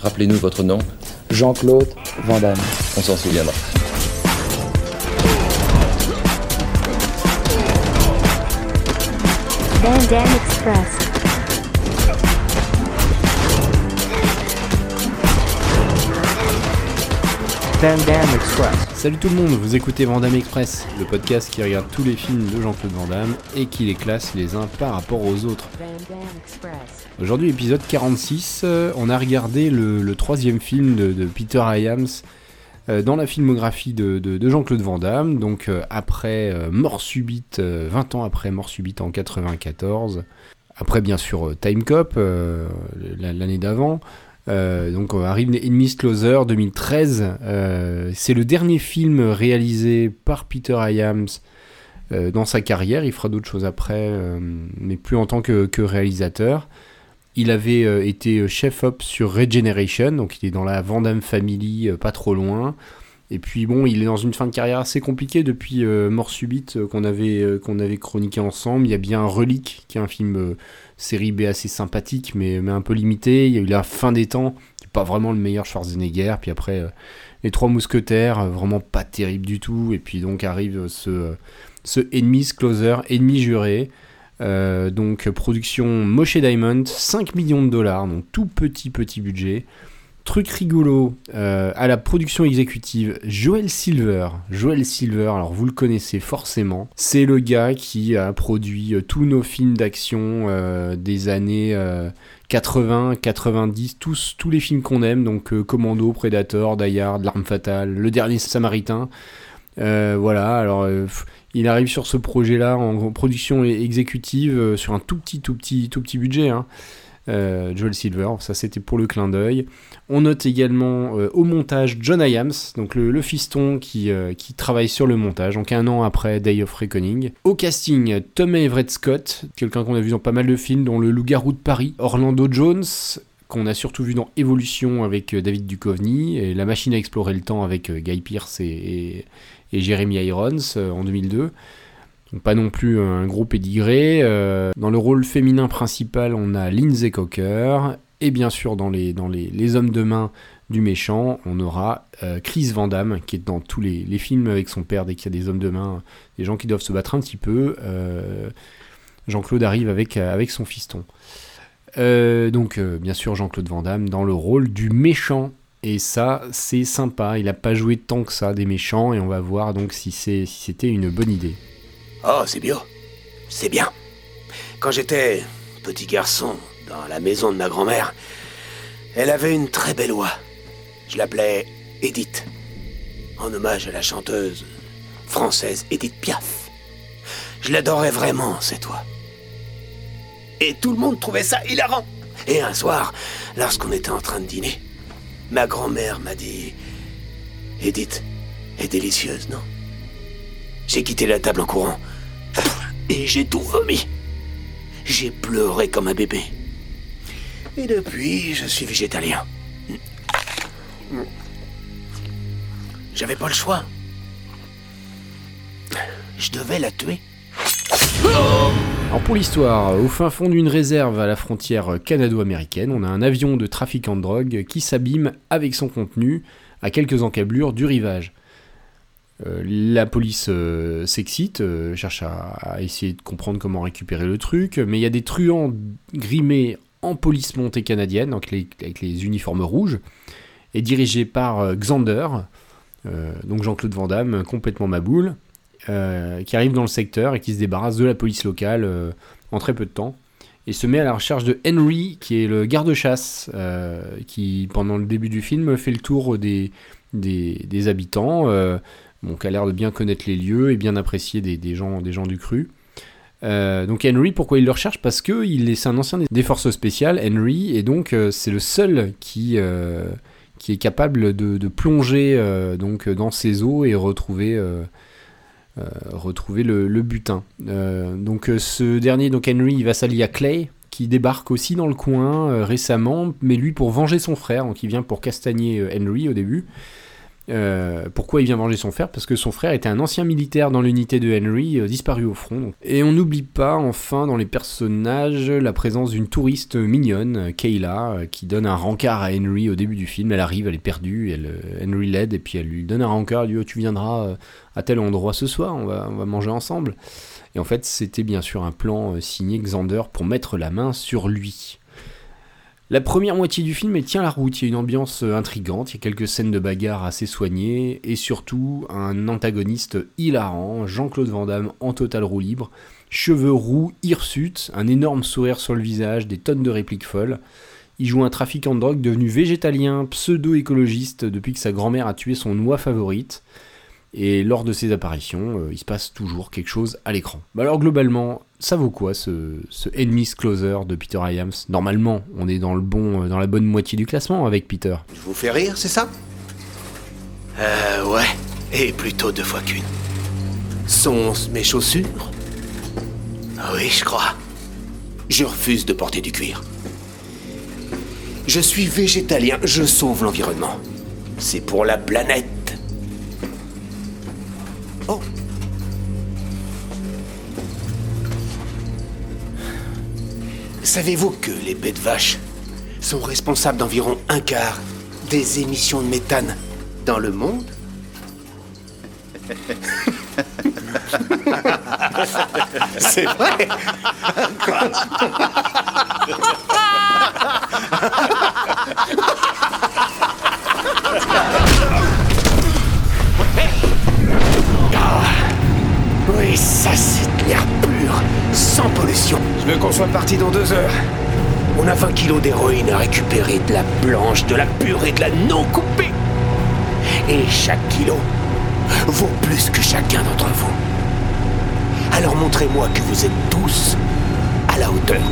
Rappelez-nous votre nom. Jean-Claude Van Damme. On s'en souviendra. Van Damme Express. Express. Salut tout le monde, vous écoutez Vandame Express, le podcast qui regarde tous les films de Jean-Claude Van Damme et qui les classe les uns par rapport aux autres. Aujourd'hui, épisode 46, euh, on a regardé le, le troisième film de, de Peter Hyams euh, dans la filmographie de, de- de Jean-Claude Van Damme, donc euh, après euh, Mort Subite, euh, 20 ans après Mort Subite en 94, après bien sûr Time Cop, euh, la- l'année d'avant. Euh, donc on arrive Enemies Closer 2013. Euh, c'est le dernier film réalisé par Peter euh, dans sa carrière. Il fera d'autres choses après, euh, mais plus en tant que, réalisateur. Il avait euh, été chef op sur Regeneration, donc il est dans la Van Damme Family, euh, pas trop loin. Et puis bon, il est dans une fin de carrière assez compliquée depuis euh, Mort Subite euh, qu'on avait, euh, qu'on avait chroniqué ensemble. Il y a bien Relique, qui est un film série B assez sympathique, mais, mais un peu limité. Il y a eu La Fin des Temps, qui est pas vraiment le meilleur Schwarzenegger. Puis après, Les Trois Mousquetaires, vraiment pas terrible du tout. Et puis donc arrive ce, ce Enemies Closer, Ennemi juré. Donc production Moshe Diamond, 5 millions de dollars, donc tout petit petit budget. Truc rigolo, euh, à la production exécutive, Joel Silver. Joel Silver, alors vous le connaissez forcément, c'est le gars qui a produit euh, tous nos films d'action euh, des années euh, 80, 90, tous, tous les films qu'on aime, donc Commando, Predator, Die L'Arme Fatale, Le Dernier Samaritain. Voilà, alors il arrive sur ce projet-là en, production exécutive sur un tout petit, tout petit, tout petit budget. hein. Euh, Joel Silver, ça c'était pour le clin d'œil. On note également euh, au montage John Hyams, donc le, fiston qui, euh, qui travaille sur le montage, donc un an après Day of Reckoning. Au casting, Tom Everett Scott, quelqu'un qu'on a vu dans pas mal de films, dont Le Loup-garou de Paris, Orlando Jones, qu'on a surtout vu dans Evolution avec David Duchovny, et La machine à explorer le temps avec Guy Pearce et, et, Jeremy Irons en 2002. Donc pas non plus un gros pédigré. Euh, dans le rôle féminin principal, on a Lindsay Cocker. Et bien sûr, dans les, hommes de main du méchant, on aura euh, Chris Van Damme, qui est dans tous les, films avec son père, dès qu'il y a des hommes de main, des gens qui doivent se battre un petit peu. euh, Jean-Claude arrive avec, son fiston. Donc, bien sûr, Jean-Claude Van Damme dans le rôle du méchant. Et ça, c'est sympa. Il n'a pas joué tant que ça des méchants, et on va voir donc si c'est- si c'était une bonne idée. Oh, c'est bio. C'est bien. Quand j'étais petit garçon dans la maison de ma grand-mère, elle avait une très belle oie. Je l'appelais Edith, en hommage à la chanteuse française Edith Piaf. Je l'adorais vraiment, cette oie. Et tout le monde trouvait ça hilarant. Et un soir, lorsqu'on était en train de dîner, ma grand-mère m'a dit Edith est délicieuse, non? J'ai quitté la table en courant. Et j'ai tout vomi. J'ai pleuré comme un bébé. Et depuis, je suis végétalien. J'avais pas le choix. Je devais la tuer. Alors pour l'histoire, au fin fond d'une réserve à la frontière canado-américaine, on a un avion de trafiquant de drogue qui s'abîme avec son contenu à quelques encablures du rivage. Euh, la police euh, s'excite, euh, cherche à, essayer de comprendre comment récupérer le truc, mais il y a des truands grimés en police montée canadienne, avec les uniformes rouges, et dirigés par euh, Xander, donc Jean-Claude Van Damme, complètement maboule, qui arrive dans le secteur et qui se débarrasse de la police locale en très peu de temps et se met à la recherche de Henry, qui est le garde-chasse, qui pendant le début du film fait le tour des, des habitants, qui a l'air de bien connaître les lieux et bien apprécier des, gens, du cru. Euh, donc Henry, pourquoi il le recherche? Parce que il est, un ancien des- forces spéciales, Henry, et donc euh, c'est le seul qui, euh, est capable de, plonger donc dans ces eaux et retrouver, le, butin. Donc ce dernier, donc Henry, il va s'allier à Clay, qui débarque aussi dans le coin récemment, mais lui pour venger son frère, donc il vient pour castagner Henry au début. Euh, pourquoi il vient venger son frère? Parce que son frère était un ancien militaire dans l'unité de Henry, euh, disparu au front. Et on n'oublie pas, enfin, dans les personnages, la présence d'une touriste mignonne, euh, Kayla, qui donne un rencard à Henry au début du film. Elle arrive, elle est perdue, elle, Henry l'aide, et puis elle lui donne un rencard, elle lui dit oh, Tu viendras à tel endroit ce soir, on va, on va manger ensemble. Et en fait, c'était bien sûr un plan signé Xander pour mettre la main sur lui. La première moitié du film tient la route, il y a une ambiance euh, intrigante, il y a quelques scènes de bagarre assez soignées, et surtout un antagoniste hilarant, Jean-Claude Van Damme en total roue libre, cheveux roux, hirsutes, un énorme sourire sur le visage, des tonnes de répliques folles. Il joue un trafiquant de drogue devenu végétalien, pseudo-écologiste depuis que sa grand-mère a tué son oie favorite. Et lors de ses apparitions, euh, il se passe toujours quelque chose à l'écran. Bah alors globalement, ça vaut quoi ce, ce Enemies Closer de Peter Iams Normalement, on est dans le bon, euh, dans la bonne moitié du classement avec Peter. Je vous fais rire, c'est ça? Euh, ouais. Et plutôt deux fois qu'une. Sont mes chaussures? Oui, je crois. Je refuse de porter du cuir. Je suis végétalien, je sauve l'environnement. C'est pour la planète. Savez-vous que les bêtes vaches sont responsables d'environ un quart des émissions de méthane dans le monde? C'est vrai. Ah, Oui, ça c'est de l'air sans pollution. Je veux qu'on soit parti dans deux heures. On a 20 kilos d'héroïne à récupérer, de la blanche, de la pure et de la non coupée. Et chaque kilo vaut plus que chacun d'entre vous. Alors montrez-moi que vous êtes tous à la hauteur.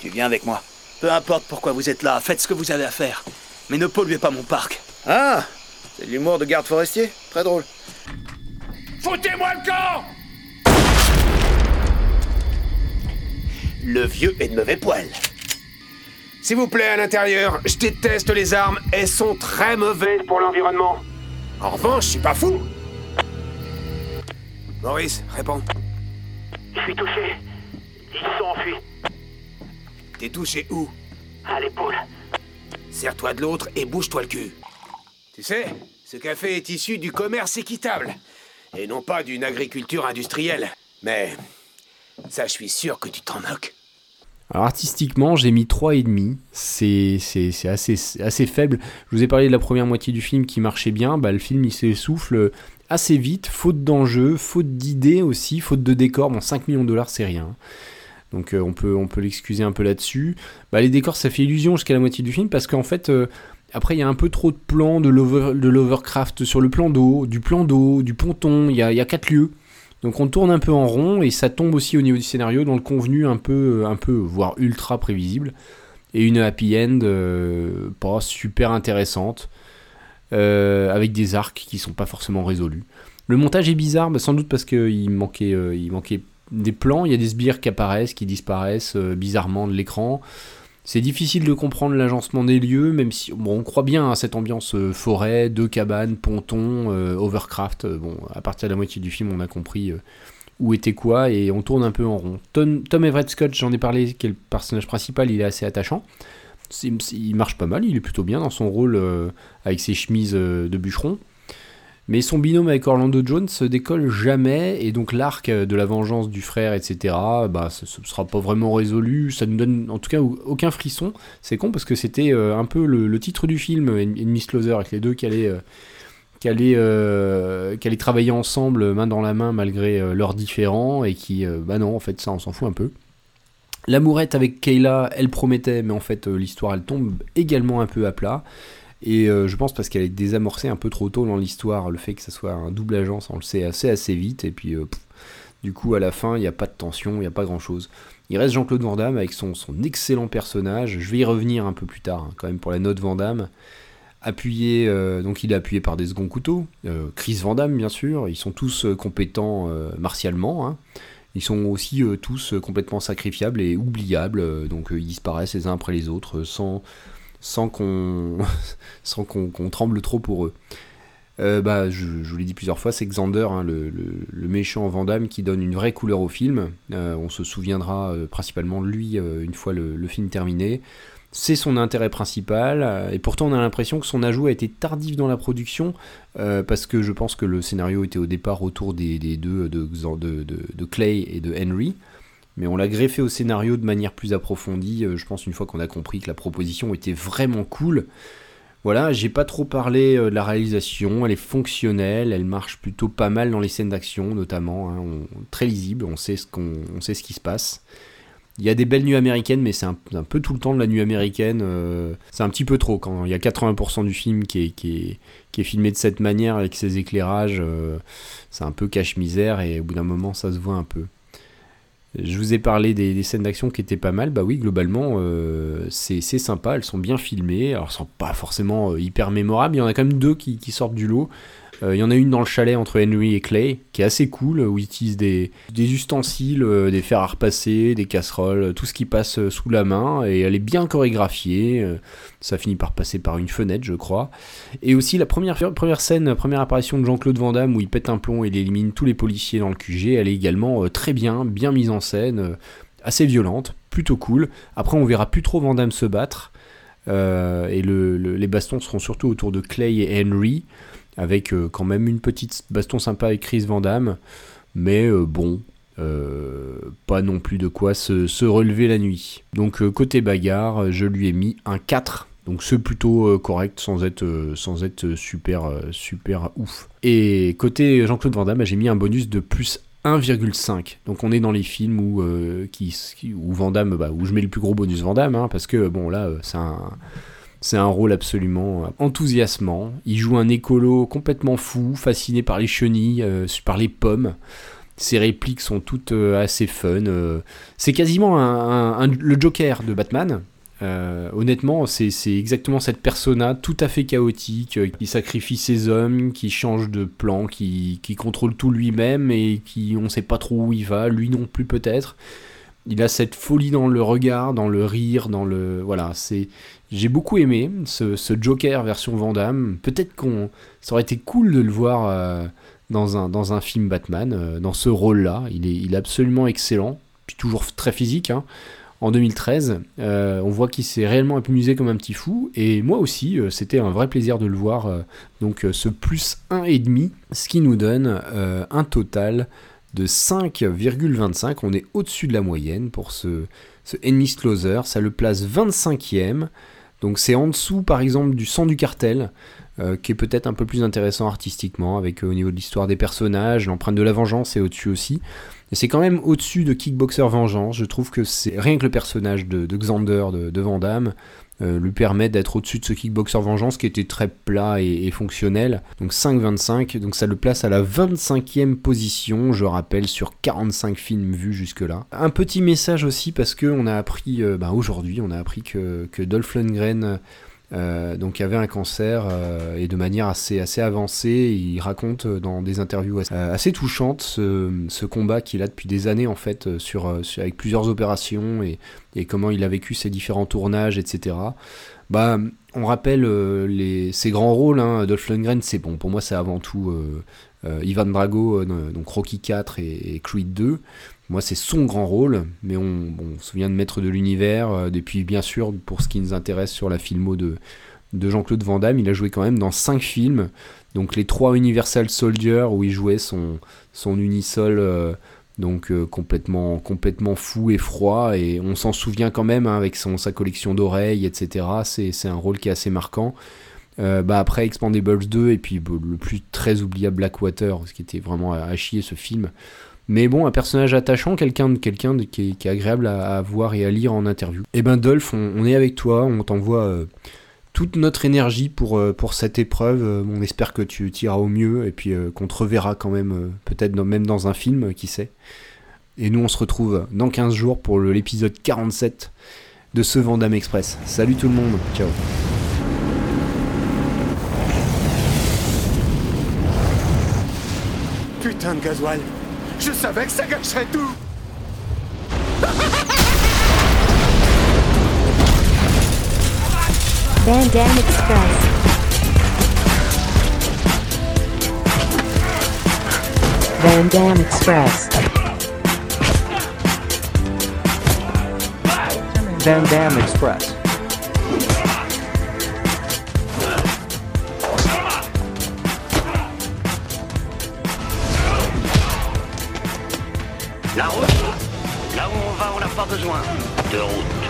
Tu viens avec moi. Peu importe pourquoi vous êtes là, faites ce que vous avez à faire. Mais ne polluez pas mon parc. Ah C'est de l'humour de garde forestier Très drôle. Foutez-moi le camp Le vieux est de mauvais poil. S'il vous plaît, à l'intérieur, je déteste les armes, elles sont très mauvaises pour l'environnement. En revanche, je suis pas fou. Maurice, réponds. Je suis touché. Ils sont enfuis. T'es touché où? À l'épaule. Serre-toi de l'autre et bouge-toi le cul. Tu sais, ce café est issu du commerce équitable, et non pas d'une agriculture industrielle. Mais ça, je suis sûr que tu t'en moques. Alors artistiquement, j'ai mis 3,5. C'est c'est- c'est assez, assez faible. Je vous ai parlé de la première moitié du film qui marchait bien. Bah, le film, il s'essouffle assez vite. Faute d'enjeu, faute d'idées aussi, faute de décor. Bon, 5 millions de dollars, c'est rien. Donc euh, on peut, on peut l'excuser un peu là-dessus. Bah, les décors, ça fait illusion jusqu'à la moitié du film parce qu'en fait, euh, après, il y a un peu trop de plans de l'over- de l'overcraft sur le plan d'eau, du plan d'eau, du ponton. Il y a, il y a quatre lieux. Donc on tourne un peu en rond et ça tombe aussi au niveau du scénario dans le convenu un peu, un peu voire ultra prévisible. Et une happy end euh, pas super intéressante, euh, avec des arcs qui sont pas forcément résolus. Le montage est bizarre, bah, sans doute parce qu'il manquait, euh, manquait des plans, il y a des sbires qui apparaissent, qui disparaissent euh, bizarrement de l'écran. C'est difficile de comprendre l'agencement des lieux, même si bon, on croit bien à cette ambiance euh, forêt, deux cabanes, ponton, euh, overcraft. Euh, Bon, à partir de la moitié du film, on a compris où était quoi et on tourne un peu en rond. Tom, Everett Scott, j'en ai parlé, qui est le personnage principal, il est assez attachant. Il marche pas mal, il est plutôt bien dans son rôle avec ses chemises de bûcheron. Mais son binôme avec Orlando Jones se décolle jamais, et donc l'arc euh, de la vengeance du frère, etc., bah, ce ne sera pas vraiment résolu. Ça nous donne en tout cas aucun frisson. C'est con parce que c'était euh, un peu le, titre du film, En- Enemies Closer, avec les deux qui allaient, euh, qui allaient, qui allaient travailler ensemble, main dans la main, malgré leurs différends, et qui, bah non, en fait, ça, on s'en fout un peu. L'amourette avec Kayla, elle promettait, mais en fait, l'histoire, elle tombe également un peu à plat. Et euh, je pense parce qu'elle est désamorcée un peu trop tôt dans l'histoire, le fait que ça soit un double agent, ça, on le sait assez assez vite, et puis euh, du coup à la fin il n'y a pas de tension, il n'y a pas grand chose. Il reste Jean-Claude Van Damme avec son, son excellent personnage, je vais y revenir un peu plus tard, hein, quand même pour la note Van Damme. Appuyé, euh, donc il est appuyé par des seconds couteaux, Chris Van Damme bien sûr, ils sont tous compétents martialement, hein. ils sont aussi tous complètement sacrifiables et oubliables, donc ils disparaissent les uns après les autres sans, sans qu'on sans qu'on tremble trop pour eux. Euh, bah, je, vous l'ai dit plusieurs fois, c'est Xander, hein, le, méchant Vandame, qui donne une vraie couleur au film. Euh, on se souviendra euh, principalement de lui une fois le, film terminé. C'est son intérêt principal, et pourtant on a l'impression que son ajout a été tardif dans la production, parce que je pense que le scénario était au départ autour des, deux, de Clay et de Henry. Mais on l'a greffé au scénario de manière plus approfondie, euh, je pense une fois qu'on a compris que la proposition était vraiment cool. Voilà, j'ai pas trop parlé euh, de la réalisation, elle est fonctionnelle, elle marche plutôt pas mal dans les scènes d'action notamment, hein, très lisible, on sait, ce qui se passe. Il y a des belles nuits américaines, mais c'est un, peu tout le temps de la nuit américaine, euh, c'est un petit peu trop quand il y a 80% du film qui est, qui, est, qui est filmé de cette manière avec ses éclairages, c'est un peu cache-misère et au bout d'un moment ça se voit un peu. Je vous ai parlé des, scènes d'action qui étaient pas mal. Bah oui, globalement, euh, c'est sympa. Elles sont bien filmées. Alors, elles sont pas forcément euh, hyper mémorables. Il y en a quand même deux qui sortent du lot. Euh, il y en a une dans le chalet entre Henry et Clay, qui est assez cool, où ils utilisent des, ustensiles, euh, des fers à repasser, des casseroles, tout ce qui passe euh, sous la main. Et elle est bien chorégraphiée. Ça finit par passer par une fenêtre, je crois. Et aussi la première, première scène, première apparition de Jean-Claude Van Damme où il pète un plomb et il élimine tous les policiers dans le QG, elle est également très bien, bien mise en scène, assez violente, plutôt cool. Après on verra plus trop Van Damme se battre, et le- le- les bastons seront surtout autour de Clay et Henry, avec euh, quand même une petite baston sympa avec Chris Van Damme, mais euh, bon, euh, pas non plus de quoi se, relever la nuit. Donc côté bagarre, je lui ai mis un 4. Donc c'est plutôt correct sans être, sans être super, super ouf. Et côté Jean-Claude Van Damme, bah, j'ai mis un bonus de plus 1,5. Donc on est dans les films où, qui, où Van Damme, bah, je mets le plus gros bonus Van Damme, hein, parce que bon là, c'est un, c'est un rôle absolument euh, enthousiasmant. Il joue un écolo complètement fou, fasciné par les chenilles, euh, par les pommes. Ses répliques sont toutes euh, assez fun. C'est quasiment le Joker de Batman. Honnêtement, c'est exactement cette persona tout à fait chaotique, qui sacrifie ses hommes, qui change de plan, qui, qui contrôle tout lui-même et qui on sait pas trop où il va, lui non plus peut-être. Il a cette folie dans le regard, dans le rire, dans le voilà. C'est j'ai beaucoup aimé ce, Joker version Van Damme. Peut-être qu'on ça aurait été cool de le voir euh, dans un dans un film Batman, euh, dans ce rôle-là. Il est il est absolument excellent, puis toujours très physique. Hein en 2013. Euh, on voit qu'il s'est réellement amusé comme un petit fou. Et moi aussi, c'était un vrai plaisir de le voir. donc ce plus 1,5, ce qui nous donne un total de 5,25. On est au-dessus de la moyenne pour ce, ce Ennis Closer. Ça le place 25e. Donc c'est en dessous par exemple du sang du cartel. euh, qui est peut-être un peu plus intéressant artistiquement, avec euh, au niveau de l'histoire des personnages, l'empreinte de la vengeance est au-dessus aussi. Et c'est quand même au-dessus de Kickboxer Vengeance. Je trouve que c'est rien que le personnage de, de Xander de, de euh, lui permet d'être au-dessus de ce Kickboxer Vengeance qui était très plat et, fonctionnel. Donc 5,25, donc ça le place à la 25e position, je rappelle, sur 45 films vus jusque-là. Un petit message aussi parce que on a appris, euh, bah, aujourd'hui, on a appris que, que Dolph Lundgren euh, donc avait un cancer euh, et de manière assez, avancée. Il raconte euh, dans des interviews assez, touchantes ce, combat qu'il a depuis des années en fait avec plusieurs opérations et, comment il a vécu ses différents tournages, etc. Bah, on rappelle ses grands rôles. Hein, Dolph Lundgren, c'est bon pour moi, c'est avant tout Ivan Drago, donc Rocky 4 et, et Creed 2. Moi, c'est son grand rôle, mais on, se souvient de Maître de l'Univers. euh, et puis, bien sûr, pour ce qui nous intéresse sur la filmo de, de Jean-Claude Van Damme, il a joué quand même dans 5 films. Donc, les 3 Universal Soldier, où il jouait son, unisol euh, donc euh, complètement, fou et froid. Et on s'en souvient quand même hein, avec sa collection d'oreilles, etc. C'est un rôle qui est assez marquant. Euh, bah après Expandables 2 et puis bon, le plus très oubliable Blackwater, ce qui était vraiment à chier ce film. Mais bon, un personnage attachant, quelqu'un de quelqu'un qui, est, qui est agréable à, voir et à lire en interview. Et ben Dolph, on, est avec toi, on t'envoie euh, toute notre énergie pour, euh, pour cette épreuve. Euh, on espère que tu tiras au mieux et puis qu'on te reverra quand même, peut-être même dans un film, qui sait. Et nous, on se retrouve dans 15 jours pour l'épisode 47 de ce Vandame Express. Salut tout le monde, ciao. Putain de gasoil Je savais que ça gâcherait tout Van Dam Express. Van Dam Express. Van Dam Express. La route Là où on va, on n'a pas besoin de route.